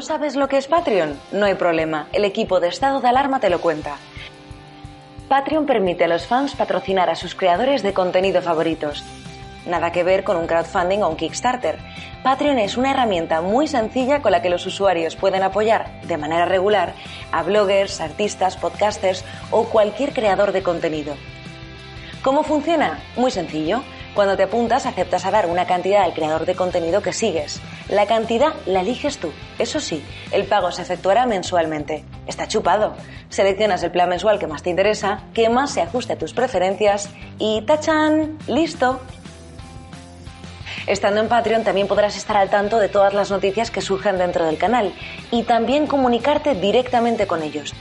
¿No sabes lo que es Patreon? No hay problema, el equipo de estado de alarma te lo cuenta. Patreon permite a los fans patrocinar a sus creadores de contenido favoritos. Nada que ver con un crowdfunding o un Kickstarter. Patreon es una herramienta muy sencilla con la que los usuarios pueden apoyar de manera regular a bloggers, artistas, podcasters o cualquier creador de contenido. ¿Cómo funciona? Muy sencillo. Cuando te apuntas, aceptas a dar una cantidad al creador de contenido que sigues. La cantidad la eliges tú. Eso sí, el pago se efectuará mensualmente. Está chupado. Seleccionas el plan mensual que más te interesa, que más se ajuste a tus preferencias y ¡tachan! ¡Listo! Estando en Patreon también podrás estar al tanto de todas las noticias que surjan dentro del canal y también comunicarte directamente con ellos.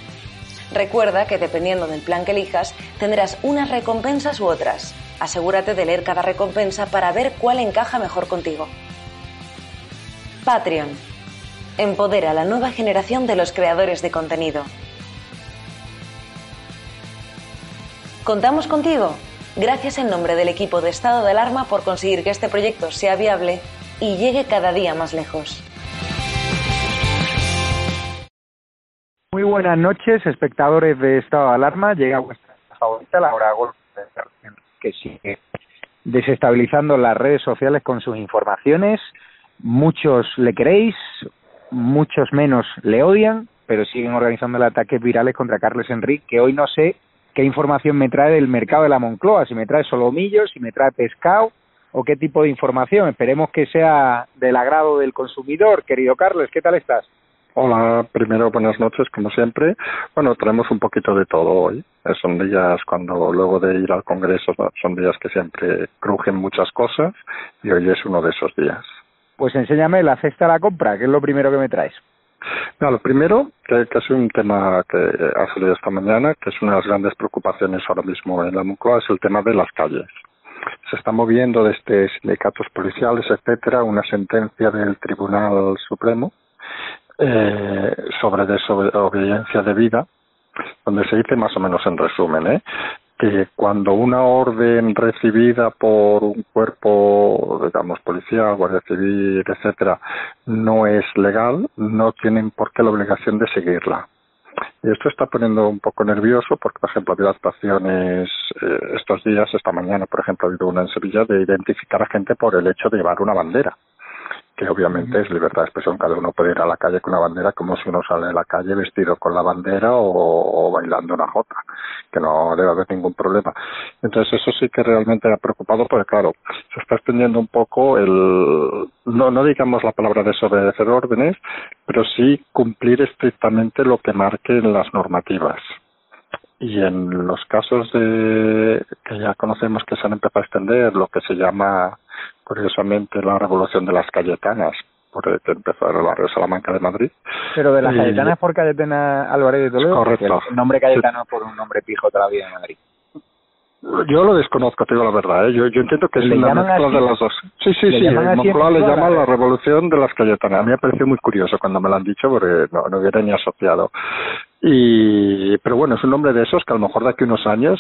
Recuerda que dependiendo del plan que elijas, tendrás unas recompensas u otras. Asegúrate de leer cada recompensa para ver cuál encaja mejor contigo. Patreon. Empodera a la nueva generación de los creadores de contenido. Contamos contigo. Gracias en nombre del equipo de Estado de Alarma por conseguir que este proyecto sea viable y llegue cada día más lejos. Muy buenas noches, espectadores de Estado de Alarma. Llega vuestra favorita, la hora golf que sigue desestabilizando las redes sociales con sus informaciones. Muchos le queréis, muchos menos le odian, pero siguen organizando ataques virales contra Carles Enrique, que hoy no sé qué información me trae del mercado de la Moncloa, si me trae solomillos, si me trae pescado o qué tipo de información. Esperemos que sea del agrado del consumidor. Querido Carles, ¿qué tal estás? Hola, primero buenas noches, como siempre. Bueno, traemos un poquito de todo hoy. Eh, son días cuando luego de ir al Congreso, son días que siempre crujen muchas cosas y hoy es uno de esos días. Pues enséñame la cesta de la compra, que es lo primero que me traes. No, lo primero, que, que es un tema que ha salido esta mañana, que es una de las grandes preocupaciones ahora mismo en la Moncloa, es el tema de las calles. Se está moviendo desde sindicatos policiales, etcétera, una sentencia del Tribunal Supremo eh, sobre desobediencia de vida, donde se dice más o menos en resumen, ¿eh? que cuando una orden recibida por un cuerpo, digamos, policial, guardia civil, etcétera, no es legal, no tienen por qué la obligación de seguirla. Y esto está poniendo un poco nervioso porque, por ejemplo, ha habido actuaciones eh, estos días, esta mañana, por ejemplo, ha habido una en Sevilla de identificar a gente por el hecho de llevar una bandera que obviamente es libertad de expresión, cada uno puede ir a la calle con una bandera como si uno sale a la calle vestido con la bandera o, bailando una jota, que no debe haber ningún problema. Entonces eso sí que realmente ha preocupado porque claro, se está extendiendo un poco el, no, no digamos la palabra desobedecer órdenes, pero sí cumplir estrictamente lo que marquen las normativas. Y en los casos de que ya conocemos que se han empezado a extender, lo que se llama curiosamente la revolución de las Cayetanas, por que empezó en el barrio Salamanca de Madrid. Pero de las Cayetanas por Cayetana Álvarez de Toledo, correcto. el nombre Cayetano por un nombre pijo todavía en Madrid. Yo lo desconozco, te digo la verdad. ¿eh? Yo, yo entiendo que es una mezcla de las dos. Sí, sí, sí. Moncloa le llama la revolución de las Cayetanas. A mí me pareció muy curioso cuando me lo han dicho porque no, no hubiera ni asociado. Y, pero bueno, es un nombre de esos que a lo mejor de aquí unos años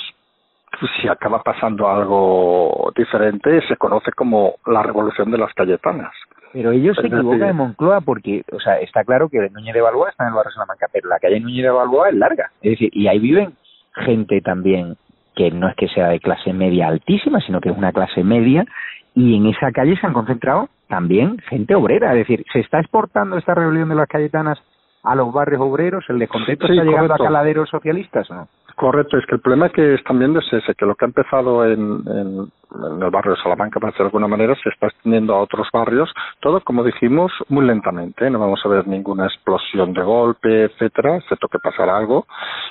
si acaba pasando algo diferente, se conoce como la revolución de las Cayetanas. Pero ellos se equivocan en Moncloa porque, o sea, está claro que Núñez de Balboa está en el barrio Salamanca, pero la calle Núñez de Balboa es larga. Es decir, y ahí viven gente también que no es que sea de clase media altísima, sino que es una clase media, y en esa calle se han concentrado también gente obrera. Es decir, ¿se está exportando esta rebelión de las Cayetanas a los barrios obreros? ¿El descontento está llegando a caladeros socialistas no? Correcto, es que el problema que están viendo es ese, que lo que ha empezado en, en, el barrio de Salamanca, para de alguna manera, se está extendiendo a otros barrios, todo, como dijimos, muy lentamente, no vamos a ver ninguna explosión de golpe, etcétera, excepto que pasará algo,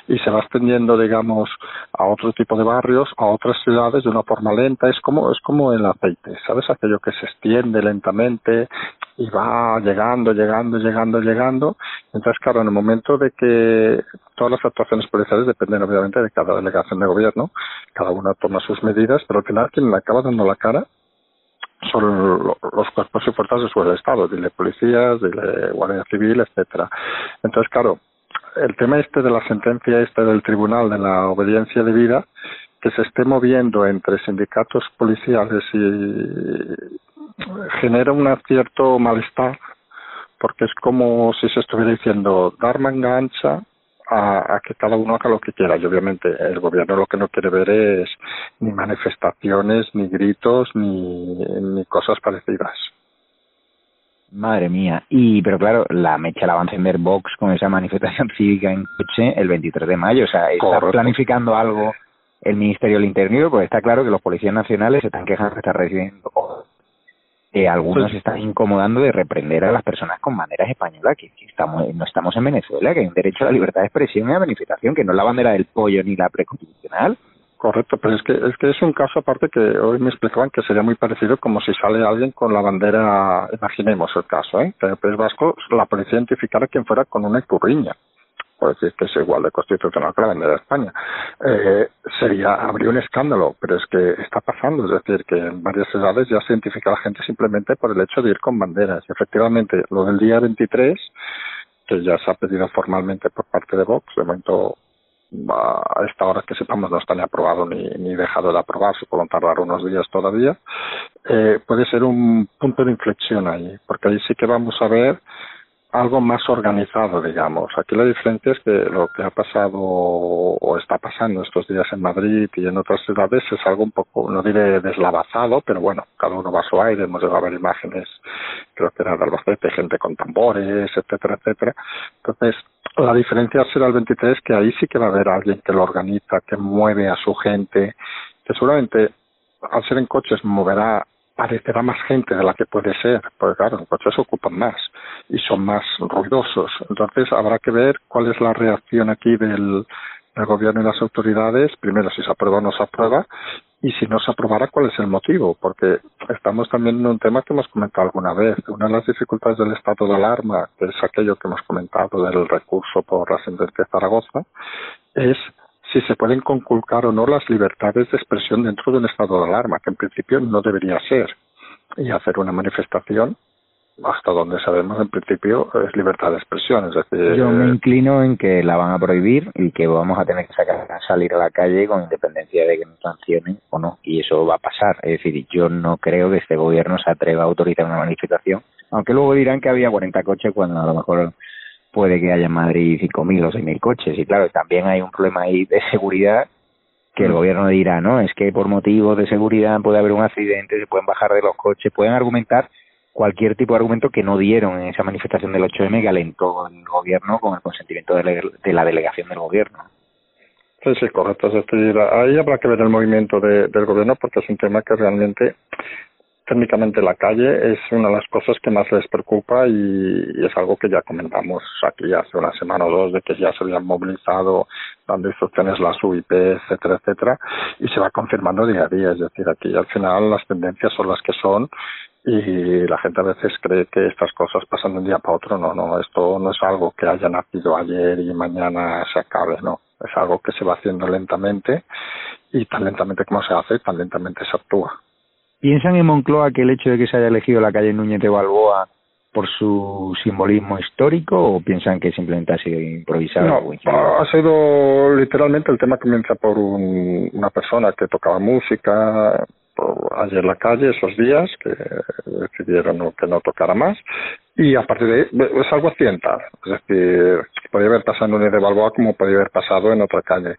y se va extendiendo, digamos, a otro tipo de barrios, a otras ciudades de una forma lenta, es como, es como el aceite, ¿sabes? Aquello que se extiende lentamente, y va llegando, llegando, llegando, llegando. Entonces, claro, en el momento de que todas las actuaciones policiales dependen obviamente de cada delegación de gobierno, cada una toma sus medidas, pero al final quien le acaba dando la cara son los cuerpos y fuerzas de su Estado, dile policías, dile Guardia Civil, etcétera. Entonces, claro, el tema este de la sentencia este del Tribunal de la Obediencia de Vida, que se esté moviendo entre sindicatos policiales y genera un cierto malestar porque es como si se estuviera diciendo dar manga ancha a, a, que cada uno haga lo que quiera y obviamente el gobierno lo que no quiere ver es ni manifestaciones ni gritos ni, ni cosas parecidas Madre mía. Y, pero claro, la mecha la va a encender Vox con esa manifestación cívica en coche el 23 de mayo. O sea, está planificando algo el Ministerio del Interior, pues está claro que los policías nacionales se están quejando que están recibiendo que algunos se están incomodando de reprender a las personas con banderas españolas, que, estamos, no estamos en Venezuela, que hay un derecho a la libertad de expresión y a manifestación, que no es la bandera del pollo ni la preconstitucional. Correcto, pero es que, es que es un caso aparte que hoy me explicaban que sería muy parecido como si sale alguien con la bandera, imaginemos el caso, ¿eh? que en el País Vasco la policía identificara quien fuera con una icurriña, por decir que es igual de constitucional que la bandera de España. Eh, sería, habría un escándalo, pero es que está pasando, es decir, que en varias ciudades ya se identifica a la gente simplemente por el hecho de ir con banderas. Y efectivamente, lo del día 23, que ya se ha pedido formalmente por parte de Vox, de momento a esta hora que sepamos no está ni aprobado ni, ni dejado de aprobarse, pueden tardar unos días todavía, eh, puede ser un punto de inflexión ahí, porque ahí sí que vamos a ver algo más organizado, digamos. Aquí la diferencia es que lo que ha pasado o está pasando estos días en Madrid y en otras ciudades es algo un poco, no diré deslavazado, pero bueno, cada uno va a su aire, hemos llegado a ver imágenes, creo que era de Albacete, gente con tambores, etcétera, etcétera. Entonces, la diferencia será el 23 que ahí sí que va a haber alguien que lo organiza, que mueve a su gente, que seguramente al ser en coches moverá parecerá más gente de la que puede ser, porque claro, los coches ocupan más y son más ruidosos. Entonces habrá que ver cuál es la reacción aquí del, del gobierno y las autoridades, primero si se aprueba o no se aprueba, y si no se aprobara, cuál es el motivo, porque estamos también en un tema que hemos comentado alguna vez. Una de las dificultades del estado de alarma, que es aquello que hemos comentado del recurso por la sentencia Zaragoza, es si se pueden conculcar o no las libertades de expresión dentro de un estado de alarma, que en principio no debería ser. Y hacer una manifestación, hasta donde sabemos, en principio es libertad de expresión. Es decir, yo me inclino en que la van a prohibir y que vamos a tener que sacar, salir a la calle con independencia de que nos sancionen o no. Y eso va a pasar. Es decir, yo no creo que este gobierno se atreva a autorizar una manifestación, aunque luego dirán que había 40 coches cuando a lo mejor puede que haya en Madrid 5.000 o 6.000 coches. Y claro, también hay un problema ahí de seguridad que el mm. gobierno dirá, no, es que por motivos de seguridad puede haber un accidente, se pueden bajar de los coches, pueden argumentar cualquier tipo de argumento que no dieron en esa manifestación del 8M que alentó el gobierno con el consentimiento de la delegación del gobierno. Sí, sí, correcto. ahí habrá que ver el movimiento del gobierno porque es un tema que realmente técnicamente la calle es una de las cosas que más les preocupa y, es algo que ya comentamos aquí hace una semana o dos de que ya se habían movilizado dando instrucciones las UIP, etcétera, etcétera, y se va confirmando día a día. Es decir, aquí al final las tendencias son las que son y la gente a veces cree que estas cosas pasan de un día para otro. No, no, esto no es algo que haya nacido ayer y mañana se acabe, no. Es algo que se va haciendo lentamente y tan lentamente como se hace, tan lentamente se actúa. ¿Piensan en Moncloa que el hecho de que se haya elegido la calle Núñez de Balboa por su simbolismo histórico o piensan que simplemente ha sido improvisado? No, ha sido literalmente el tema comienza por un, una persona que tocaba música ayer la calle esos días que decidieron que no tocara más. Y a partir de ahí es algo accidental. Es decir podría haber pasado en Núñez de Balboa como podría haber pasado en otra calle.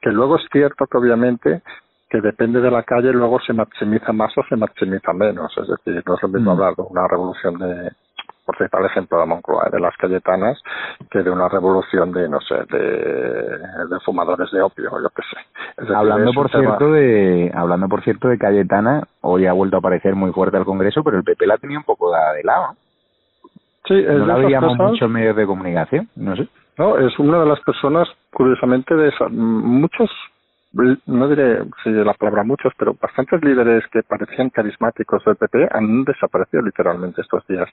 Que luego es cierto que obviamente que depende de la calle luego se maximiza más o se maximiza menos. Es decir, no es lo mismo mm. hablar de una revolución de, por citar el ejemplo de Moncloa, de las Cayetanas, que de una revolución de, no sé, de, de fumadores de opio, yo qué sé. hablando, por cierto, de, hablando, por cierto, de Cayetana, hoy ha vuelto a aparecer muy fuerte al Congreso, pero el PP la tenía un poco de, lado. Sí, es no la veíamos muchos medios de comunicación, no sé. No, es una de las personas, curiosamente, de esa, muchos no diré si la palabra muchos, pero bastantes líderes que parecían carismáticos del PP han desaparecido literalmente estos días.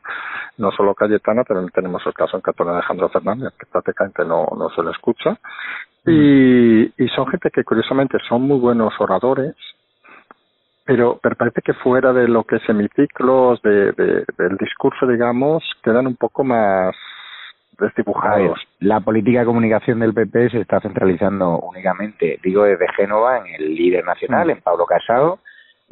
No solo Cayetana, pero tenemos el caso en Catón Alejandro Fernández, que prácticamente no, no se le escucha. Mm. Y, y son gente que curiosamente son muy buenos oradores, pero, pero parece que fuera de lo que es hemiciclos, de, de, del discurso, digamos, quedan un poco más desdibujados. la política de comunicación del PP se está centralizando únicamente, digo, desde Génova en el líder nacional, mm. en Pablo Casado,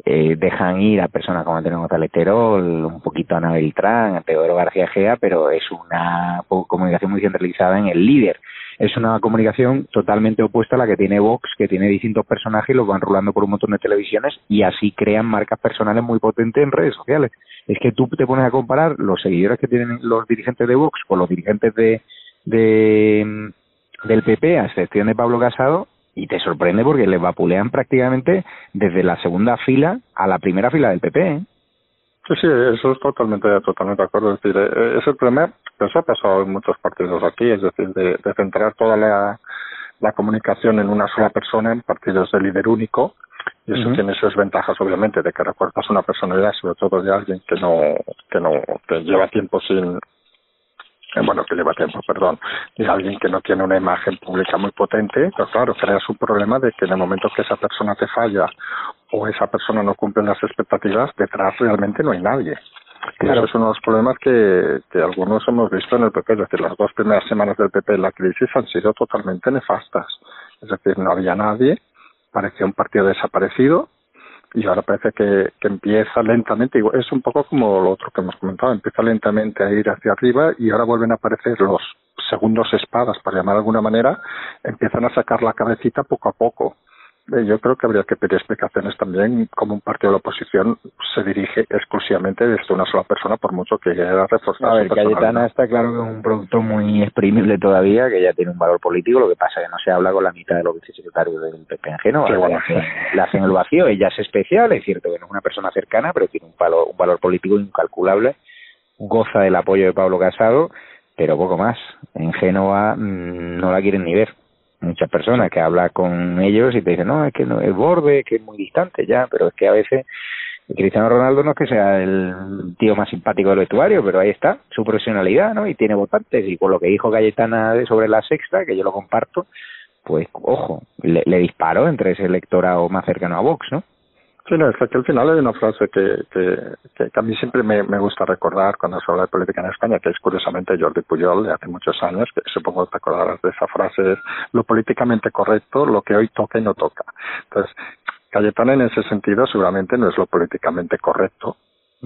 eh, dejan ir a personas como Antonio González Terol, un poquito a Ana Beltrán, a Teodoro García Gea, pero es una comunicación muy centralizada en el líder. Es una comunicación totalmente opuesta a la que tiene Vox, que tiene distintos personajes y los van rulando por un montón de televisiones y así crean marcas personales muy potentes en redes sociales. Es que tú te pones a comparar los seguidores que tienen los dirigentes de Vox con los dirigentes de, de del PP, a excepción de Pablo Casado, y te sorprende porque le vapulean prácticamente desde la segunda fila a la primera fila del PP. ¿eh? Sí, sí, eso es totalmente, totalmente de acuerdo. Es decir, eh, ese problema, eso ha pasado en muchos partidos aquí, es decir, de, centrar toda la, la comunicación en una sola persona, en partidos de líder único, y eso tiene sus ventajas obviamente de que recuerdas una personalidad sobre todo de alguien que no que no que lleva tiempo sin eh, bueno, que lleva tiempo, perdón, y alguien que no tiene una imagen pública muy potente, pues claro, creas un problema de que en el momento que esa persona te falla o esa persona no cumple las expectativas, detrás realmente no hay nadie. Y eso es uno de los problemas que, que algunos hemos visto en el PP, es decir, las dos primeras semanas del PP en la crisis han sido totalmente nefastas. Es decir, no había nadie, parecía un partido desaparecido, y ahora parece que, que empieza lentamente, es un poco como lo otro que hemos comentado, empieza lentamente a ir hacia arriba y ahora vuelven a aparecer los segundos espadas, para llamar de alguna manera, empiezan a sacar la cabecita poco a poco. Eh, yo creo que habría que pedir explicaciones también como un partido de la oposición se dirige exclusivamente desde una sola persona, por mucho que quiera reforzar. A ver, Cayetana está claro que es un producto muy exprimible todavía, que ya tiene un valor político, lo que pasa es que no se habla con la mitad de los vicesecretarios del PP en Génova. le, hacen, el vacío, ella es especial, es cierto que no es una persona cercana, pero tiene un valor, un valor político incalculable, goza del apoyo de Pablo Casado, pero poco más. En Génova mm, no la quieren ni ver muchas personas que hablan con ellos y te dicen, no, es que no es borde, que es muy distante ya, pero es que a veces Cristiano Ronaldo no es que sea el tío más simpático del vestuario, pero ahí está, su profesionalidad, ¿no? Y tiene votantes, y por lo que dijo Cayetana sobre la sexta, que yo lo comparto, pues, ojo, le, le disparó entre ese electorado más cercano a Vox, ¿no? Sí, no, es que al final hay una frase que, que, que, a mí siempre me, me, gusta recordar cuando se habla de política en España, que es curiosamente Jordi Pujol de hace muchos años, que supongo te acordarás de esa frase, es lo políticamente correcto, lo que hoy toca y no toca. Entonces, Cayetana en ese sentido seguramente no es lo políticamente correcto,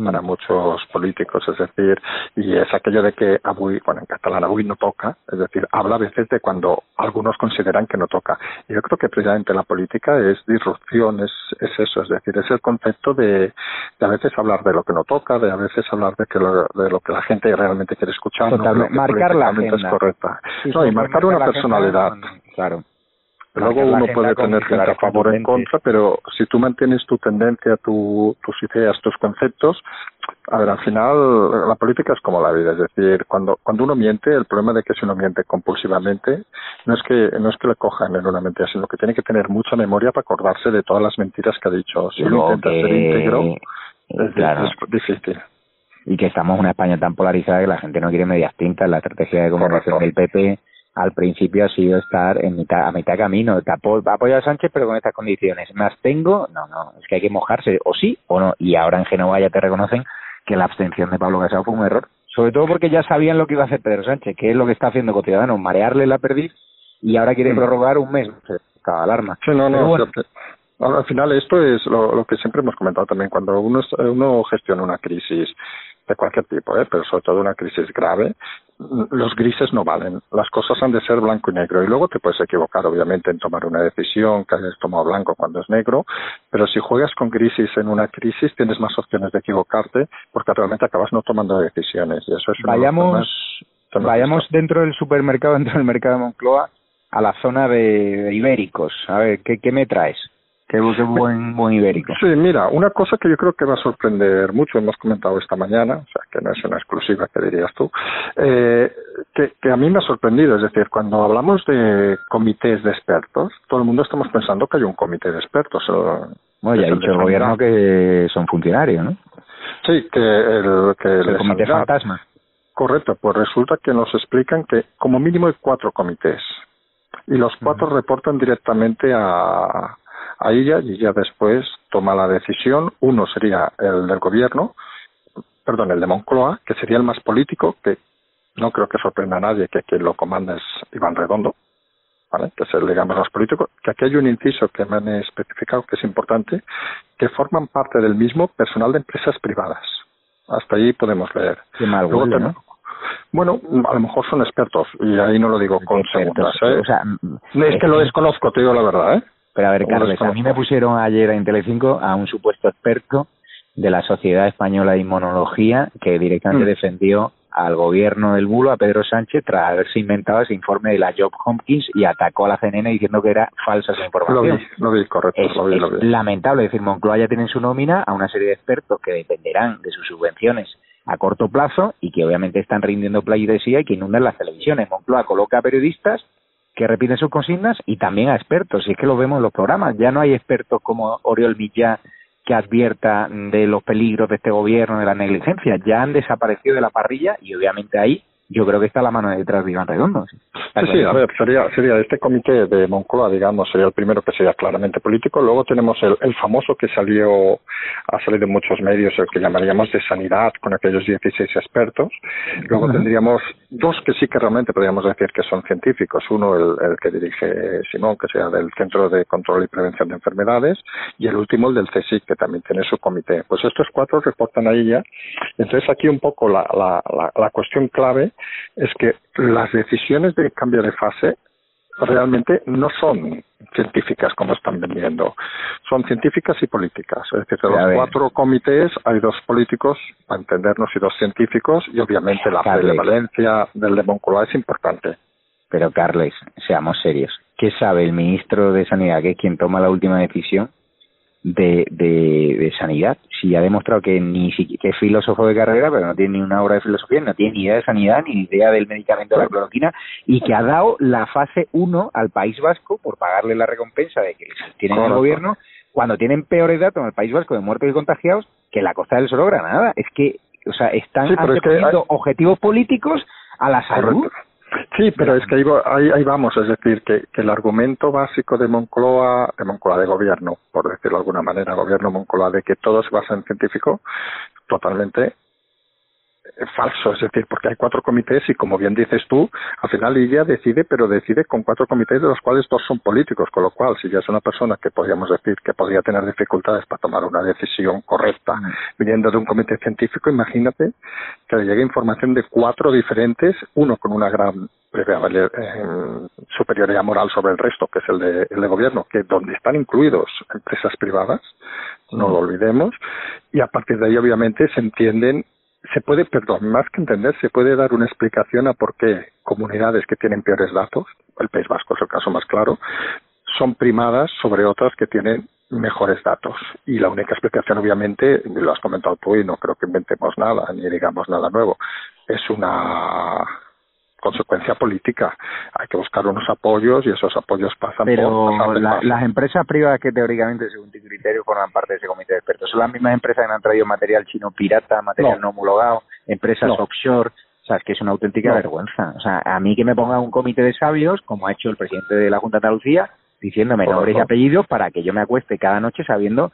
para muchos políticos, es decir, y es aquello de que avui, bueno, en catalán avui no toca, es decir, habla a veces de cuando algunos consideran que no toca. Y yo creo que precisamente la política es disrupción, es, es eso, es decir, es el concepto de, de a veces hablar de lo que no toca, de a veces hablar de que lo, de lo que la gente realmente quiere escuchar, no marcar la agenda. es correcta. no, y marcar una personalidad. claro. Luego uno puede tener gente a favor o en contra, pero si tú mantienes tu tendencia, tu, tus ideas, tus conceptos, a ver, al final la política es como la vida, es decir, cuando cuando uno miente, el problema de que si uno miente compulsivamente no es que no es que le cojan en una mentira, sino que tiene que tener mucha memoria para acordarse de todas las mentiras que ha dicho. Si uno intenta ser íntegro, es, difícil y que estamos en una España tan polarizada que la gente no quiere medias tintas. La estrategia de comunicación del PP al principio ha sido estar en mitad, a mitad camino. Apoyo a Sánchez, pero con estas condiciones. ¿Más tengo? No, no, es que hay que mojarse, o sí o no. Y ahora en Genova ya te reconocen que la abstención de Pablo Casado fue un error. Sobre todo porque ya sabían lo que iba a hacer Pedro Sánchez, que es lo que está haciendo con Ciudadanos, marearle la perdiz y ahora quiere prorrogar un mes. Cada alarma. Sí, no, no. al final esto es lo, lo, que siempre hemos comentado también. Cuando uno, uno gestiona una crisis de cualquier tipo, ¿eh? pero sobre todo una crisis grave, los grises no valen. Las cosas han de ser blanco y negro. Y luego te puedes equivocar, obviamente, en tomar una decisión que hayas tomado blanco cuando es negro, pero si juegas con grises en una crisis, tienes más opciones de equivocarte porque realmente acabas no tomando decisiones. Y eso es vayamos, vayamos dentro del supermercado, dentro del mercado de Moncloa, a la zona de, ibéricos. A ver, ¿qué, qué me traes? Qué, buen, buen ibérico. Sí, mira, una cosa que yo creo que va a sorprender mucho, hemos comentado esta mañana, o sea, que no es una exclusiva que dirías tú, eh, que, que a mí me ha sorprendido, es decir, cuando hablamos de comités de expertos, todo el mundo estamos pensando que hay un comité de expertos. Bueno, ya ha dicho el gobierno que son funcionarios, ¿no? Sí, que el, que el comité fantasma. Correcto, pues resulta que nos explican que como mínimo hay cuatro comités y los cuatro reportan directamente a, a ella y ella después toma la decisión. Uno sería el del gobierno, perdón, el de Moncloa, que sería el más político, que no creo que sorprenda a nadie que quien lo comanda es Iván Redondo, ¿vale? que es el, digamos, más político. Que aquí hay un inciso que me han especificado que es importante, que forman parte del mismo personal de empresas privadas. Hasta ahí podemos leer. Qué mal ¿no? Bueno, a lo mejor son expertos y ahí no lo digo con segundas. ¿eh? O sea, es que lo desconozco, te digo la verdad. ¿eh? Pero a ver, Carles, a mí me pusieron ayer en Telecinco a un supuesto experto de la Sociedad Española de Inmunología que directamente mm. defendió al gobierno del bulo, a Pedro Sánchez, tras haberse inventado ese informe de la Job Hopkins y atacó a la CNN diciendo que era falsa esa información. Lo vi, lo vi, correcto. Es, lo vi, lo vi. lamentable. Es decir, Moncloa ya tiene en su nómina a una serie de expertos que dependerán de sus subvenciones a corto plazo y que obviamente están rindiendo pleitesía y que inundan las televisiones. Moncloa coloca a periodistas que repiten sus consignas y también a expertos. Y es que lo vemos en los programas. Ya no hay expertos como Oriol Millán que advierta de los peligros de este gobierno, de la negligencia. Ya han desaparecido de la parrilla y obviamente ahí yo creo que está la mano detrás de Iván Redondo. Sí, sí, a ver, sería, sería este comité de Moncloa, digamos, sería el primero que sería claramente político. Luego tenemos el, el famoso que salió, ha salido en muchos medios, el que llamaríamos de sanidad, con aquellos 16 expertos. Luego tendríamos dos que sí que realmente podríamos decir que son científicos. Uno, el, el que dirige Simón, que sea del Centro de Control y Prevención de Enfermedades, y el último, el del CSIC, que también tiene su comité. Pues estos cuatro reportan ahí ya. Entonces aquí un poco la, la, la, la cuestión clave es que las decisiones de cambio de fase realmente no son científicas como están vendiendo, son científicas y políticas. Es decir, de los cuatro comités hay dos políticos, para entendernos, y dos científicos, y obviamente la prevalencia del de es importante. Pero, Carles, seamos serios. ¿Qué sabe el ministro de Sanidad, que es quien toma la última decisión, de, de, sanidad. Si ha demostrado que ni que es filósofo de carrera, pero no tiene ni una obra de filosofía, no tiene ni idea de sanidad, ni idea del medicamento de la cloroquina, y que ha dado la fase 1 al País Vasco por pagarle la recompensa de que tienen el gobierno, cuando tienen peores datos en el País Vasco de muertos y contagiados que la Costa del Sol Granada. Es que, o sea, están sí, objetivos políticos a la salud. Sí, pero es que ahí, ahí, vamos, es decir, que, que, el argumento básico de Moncloa, de Moncloa de gobierno, por decirlo de alguna manera, gobierno Moncloa, de que todo se basa en científico, totalmente falso, es decir, porque hay cuatro comités y como bien dices tú, al final ella decide, pero decide con cuatro comités de los cuales dos son políticos, con lo cual si ya es una persona que podríamos decir que podría tener dificultades para tomar una decisión correcta mm. viniendo de un comité científico, imagínate que le llegue información de cuatro diferentes, uno con una gran eh, superioridad moral sobre el resto, que es el de, el de gobierno, que donde están incluidos empresas privadas, no lo olvidemos, y a partir de ahí obviamente se entienden se puede, perdón, más que entender, se puede dar una explicación a por qué comunidades que tienen peores datos, el País Vasco es el caso más claro, son primadas sobre otras que tienen mejores datos. Y la única explicación, obviamente, lo has comentado tú y no creo que inventemos nada, ni digamos nada nuevo, es una consecuencia política. Hay que buscar unos apoyos y esos apoyos pasan Pero por... las empresas privadas que teóricamente, según tu criterio, forman parte de ese comité de expertos, ¿son las mismas empresas que han traído material chino pirata, material no, homologado, empresas offshore? O sea, es que es una auténtica vergüenza. O sea, a mí que me ponga un comité de sabios, como ha hecho el presidente de la Junta de Andalucía, diciéndome nombres y apellidos para que yo me acueste cada noche sabiendo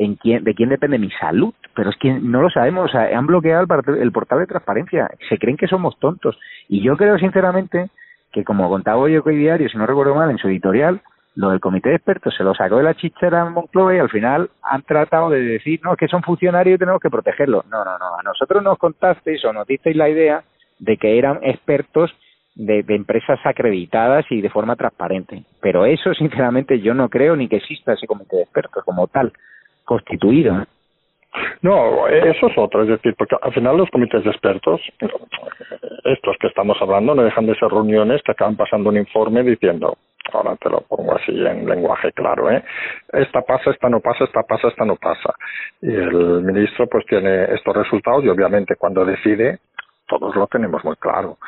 en quién, de quién depende mi salud, pero es que no lo sabemos, o sea, han bloqueado el, portal de transparencia, se creen que somos tontos, y yo creo sinceramente que como contaba hoy el Diario, si no recuerdo mal, en su editorial, lo del comité de expertos se lo sacó de la chichera en Moncloa y al final han tratado de decir, no, que son funcionarios y tenemos que protegerlos. No, no, no, a nosotros nos contasteis o nos disteis la idea de que eran expertos de, empresas acreditadas y de forma transparente. Pero eso, sinceramente, yo no creo ni que exista ese comité de expertos como tal constituido. No, eso es otro, es decir, porque al final los comités de expertos, estos que estamos hablando, no dejan de ser reuniones que acaban pasando un informe diciendo, ahora te lo pongo así en lenguaje claro, ¿eh? Esta pasa, esta no pasa, esta pasa, esta no pasa. Y el ministro pues tiene estos resultados y obviamente cuando decide todos lo tenemos muy claro.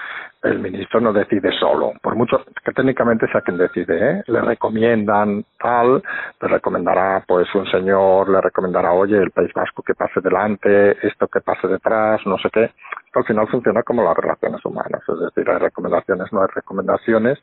El ministro no decide solo, por mucho que técnicamente sea quien decide, ¿eh? le recomiendan tal, le recomendará pues un señor, le recomendará, oye, el País Vasco que pase delante, esto que pase detrás, no sé qué. Al final funciona como las relaciones humanas, es decir, hay recomendaciones, no hay recomendaciones,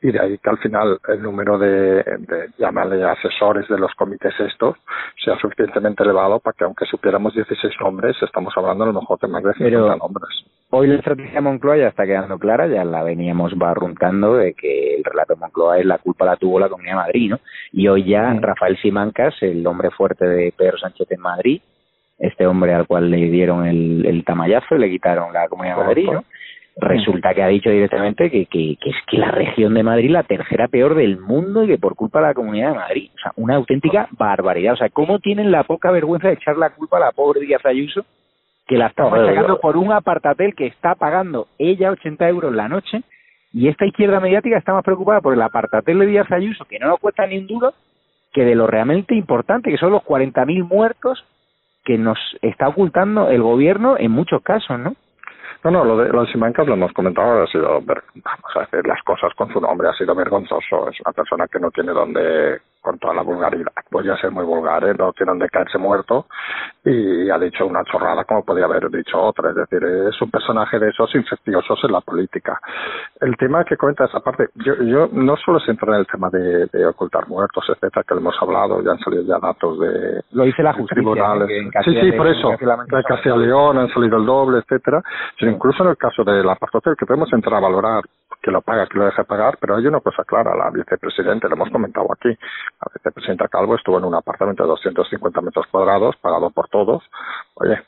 y de ahí que al final el número de, de llamarle asesores de los comités estos sea suficientemente elevado para que aunque supiéramos 16 nombres, estamos hablando a lo mejor de más de 50 nombres Hoy la estrategia Moncloa ya está quedando clara, ya la veníamos barruntando de que el relato de Moncloa es la culpa la tuvo la Comunidad de Madrid, ¿no? Y hoy ya Rafael Simancas, el hombre fuerte de Pedro Sánchez en Madrid, este hombre al cual le dieron el, el tamallazo y le quitaron la Comunidad de Madrid, ¿no? Resulta que ha dicho directamente que, que, que es que la región de Madrid la tercera peor del mundo y que por culpa de la Comunidad de Madrid. O sea, una auténtica barbaridad. O sea, ¿cómo tienen la poca vergüenza de echar la culpa a la pobre Díaz Ayuso que la está machacando por un apartatel que está pagando ella 80 euros la noche y esta izquierda mediática está más preocupada por el apartatel de Díaz Ayuso, que no nos cuesta ni un duro, que de lo realmente importante, que son los 40.000 muertos que nos está ocultando el gobierno en muchos casos, ¿no? No, no, lo de los Simancas lo hemos comentado, ha sido, vamos a decir las cosas con su nombre, ha sido vergonzoso. Es una persona que no tiene donde con toda la vulgaridad. Voy a ser muy vulgar, ¿eh? no tiene de caerse muerto y ha dicho una chorrada como podría haber dicho otra. Es decir, es un personaje de esos infecciosos en la política. El tema que cuenta esa parte, yo, yo no solo se entra en el tema de, de, ocultar muertos, etcétera, que lo hemos hablado, ya han salido ya datos de. Lo dice la justicia. Tribunales. sí, sí, por eso. De Castilla León han salido el doble, etcétera. Pero incluso en el caso de la Hotel, que podemos entrar a valorar que lo paga, que lo deje pagar, pero hay una cosa clara, la vicepresidenta, lo hemos comentado aquí, la vicepresidenta Calvo estuvo en un apartamento de 250 metros cuadrados, pagado por todos. Oye,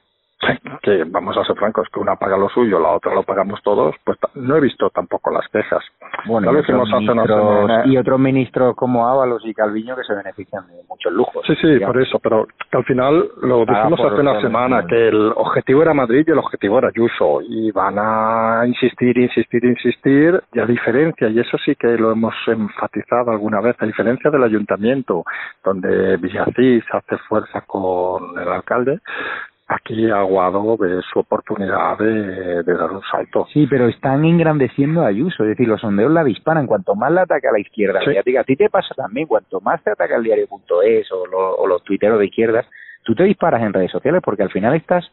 que vamos a ser francos, que una paga lo suyo, la otra lo pagamos todos, pues no he visto tampoco las quejas. Bueno, y otros, ministros, y otros ministros como Ábalos y Calviño que se benefician de muchos lujos. Sí, sí, por eso, pero que al final lo dijimos hace una semana, que el objetivo era Madrid y el objetivo era Ayuso, y van a insistir, insistir, insistir, y a diferencia, y eso sí que lo hemos enfatizado alguna vez, a diferencia del ayuntamiento, donde Villacís hace fuerza con el alcalde, aquí Aguado ve su oportunidad de, dar un salto. Sí, pero están engrandeciendo a Ayuso, es decir, los sondeos la disparan. Cuanto más la ataca a la izquierda a ti te pasa también, cuanto más te ataca el diario.es o, o los tuiteros de izquierdas, tú te disparas en redes sociales porque al final estás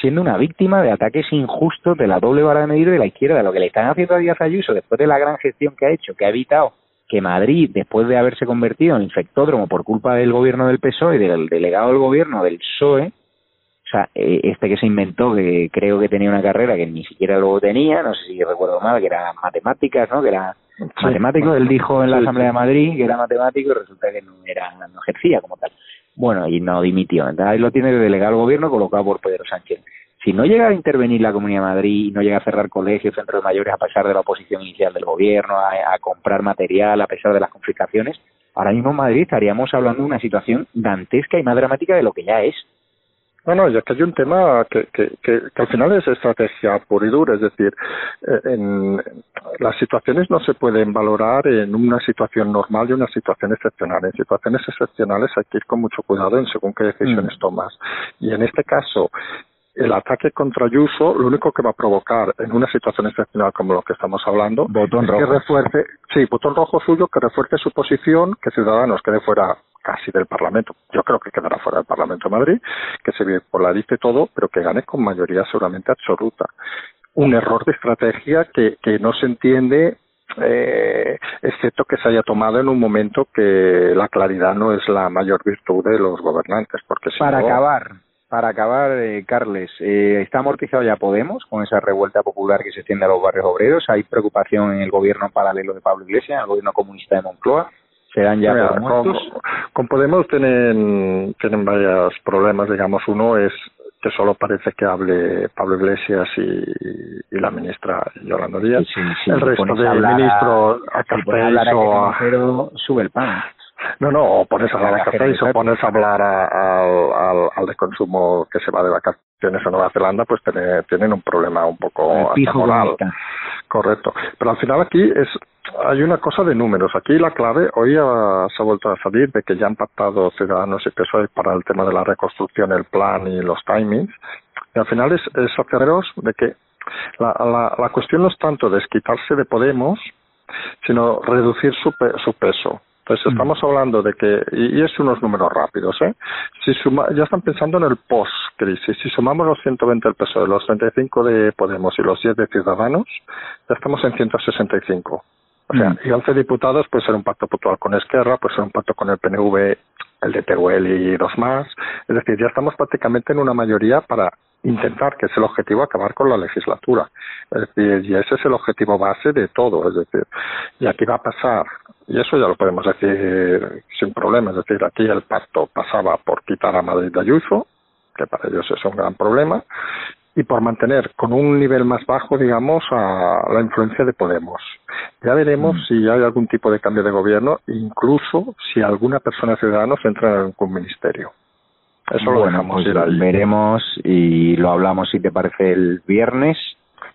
siendo una víctima de ataques injustos de la doble vara de medir de la izquierda. Lo que le están haciendo a Díaz Ayuso después de la gran gestión que ha hecho, que ha evitado que Madrid, después de haberse convertido en infectódromo por culpa del gobierno del PSOE y del delegado del gobierno del PSOE, sea, eh, este que se inventó, que creo que tenía una carrera que ni siquiera luego tenía, no sé si recuerdo mal, que era matemáticas, ¿no? Que era matemático, él dijo en la Asamblea de Madrid que era matemático y resulta que no era, no ejercía como tal. Bueno, y no dimitió. Entonces ahí lo tiene de delegado al gobierno colocado por Pedro Sánchez. Si no llega a intervenir la Comunidad de Madrid y no llega a cerrar colegios, centros mayores a pesar de la oposición inicial del gobierno, a, a comprar material a pesar de las complicaciones, ahora mismo en Madrid estaríamos hablando de una situación dantesca y más dramática de lo que ya es. No, no, ya que hay un tema que, que, que, al final es estrategia pura y dura, es decir, eh, en, las situaciones no se pueden valorar en una situación normal y una situación excepcional. En situaciones excepcionales hay que ir con mucho cuidado en según qué decisiones mm. tomas. Y en este caso, el ataque contra Ayuso lo único que va a provocar en una situación excepcional como lo que estamos hablando botón es rojo. que refuerce, sí, botón rojo suyo, que refuerce su posición, que Ciudadanos quede fuera casi del Parlamento. Yo creo que quedará fuera del Parlamento de Madrid, que se polarice todo, pero que gane con mayoría seguramente absoluta. Un error de estrategia que, que no se entiende eh, excepto que se haya tomado en un momento que la claridad no es la mayor virtud de los gobernantes. Porque si para acabar, para acabar, eh, Carles, eh, ¿está amortizado ya Podemos con esa revuelta popular que se extiende a los barrios obreros? ¿Hay preocupación en el gobierno paralelo de Pablo Iglesias, en el gobierno comunista de Moncloa? Serán ya con, con, Podemos tienen, tienen varios problemas, digamos, uno es que solo parece que hable Pablo Iglesias y, y la ministra Yolanda Díaz. el resto del ministro a Pero sube el pan. No, no, o pones a hablar a Carteiso, o pones a hablar al, al de consumo que se va de vacaciones a Nueva Zelanda, pues tienen, un problema un poco moral. Correcto. Pero al final aquí es hay una cosa de números. Aquí la clave, hoy se ha vuelto a salir de que ya han pactado Ciudadanos y PSOE para el tema de la reconstrucción, el plan y los timings. Y al final es, es de que la, la, la cuestión no es tanto desquitarse de Podemos, sino reducir su, su peso. Entonces mm. estamos hablando de que, y, es unos números rápidos, ¿eh? Si suma, ya están pensando en el post-crisis. Si sumamos los 120 del PSOE, los 35 de Podemos y los 10 de Ciudadanos, ya estamos en 165. O sea, mm. y 11 diputados puede ser un pacto puntual con Esquerra, puede ser un pacto con el PNV, el de Teruel y dos más. Es decir, ya estamos prácticamente en una mayoría para intentar, que es el objetivo, acabar con la legislatura. Es decir, y ese es el objetivo base de todo. Es decir, y aquí va a pasar, y eso ya lo podemos decir sin problema, es decir, aquí el pacto pasaba por quitar a Madrid de Ayuso, que para ellos es un gran problema, y por mantener con un nivel más bajo, digamos, a la influencia de Podemos. Ya veremos mm. si hay algún tipo de cambio de gobierno, incluso si alguna persona ciudadana entra en algún ministerio. Eso lo dejamos pues Veremos y lo hablamos, si te parece, el viernes,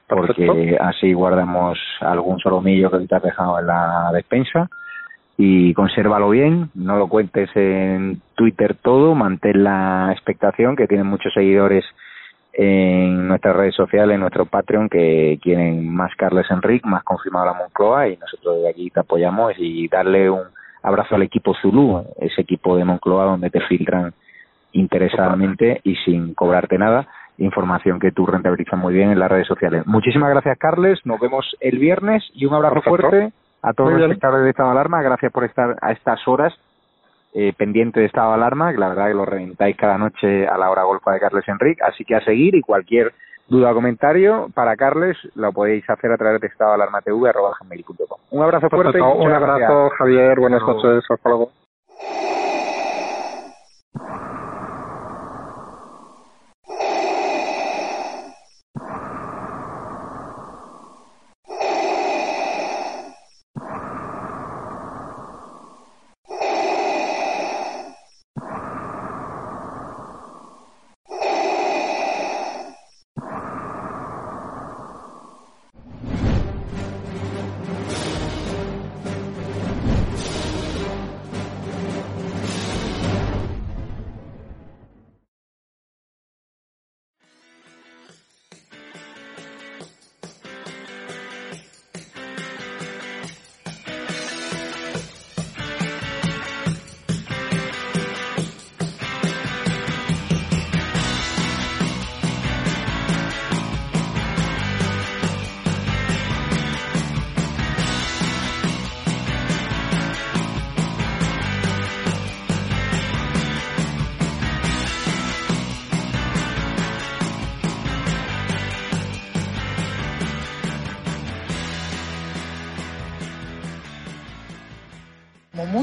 porque así guardamos algún solomillo que te has dejado en la despensa y consérvalo bien, no lo cuentes en Twitter todo, mantén la expectación, que tienen muchos seguidores en nuestras redes sociales, en nuestro Patreon, que quieren más Carles Enrique, más confirmado la Moncloa, y nosotros de aquí te apoyamos y darle un abrazo al equipo Zulu, ese equipo de Moncloa donde te filtran interesadamente y sin cobrarte nada, información que tú rentabilizas muy bien en las redes sociales. Muchísimas gracias, Carles, nos vemos el viernes y un abrazo fuerte a todos los espectadores de Estado de Alarma, gracias por estar a estas horas eh, pendiente de estado de alarma, que la verdad que lo reventáis cada noche a la hora golfa de Carles Enrique, así que a seguir y cualquier duda o comentario para Carles lo podéis hacer a través de estado de alarma tv Un abrazo fuerte. un abrazo, Javier. Buenas noches. Hasta luego.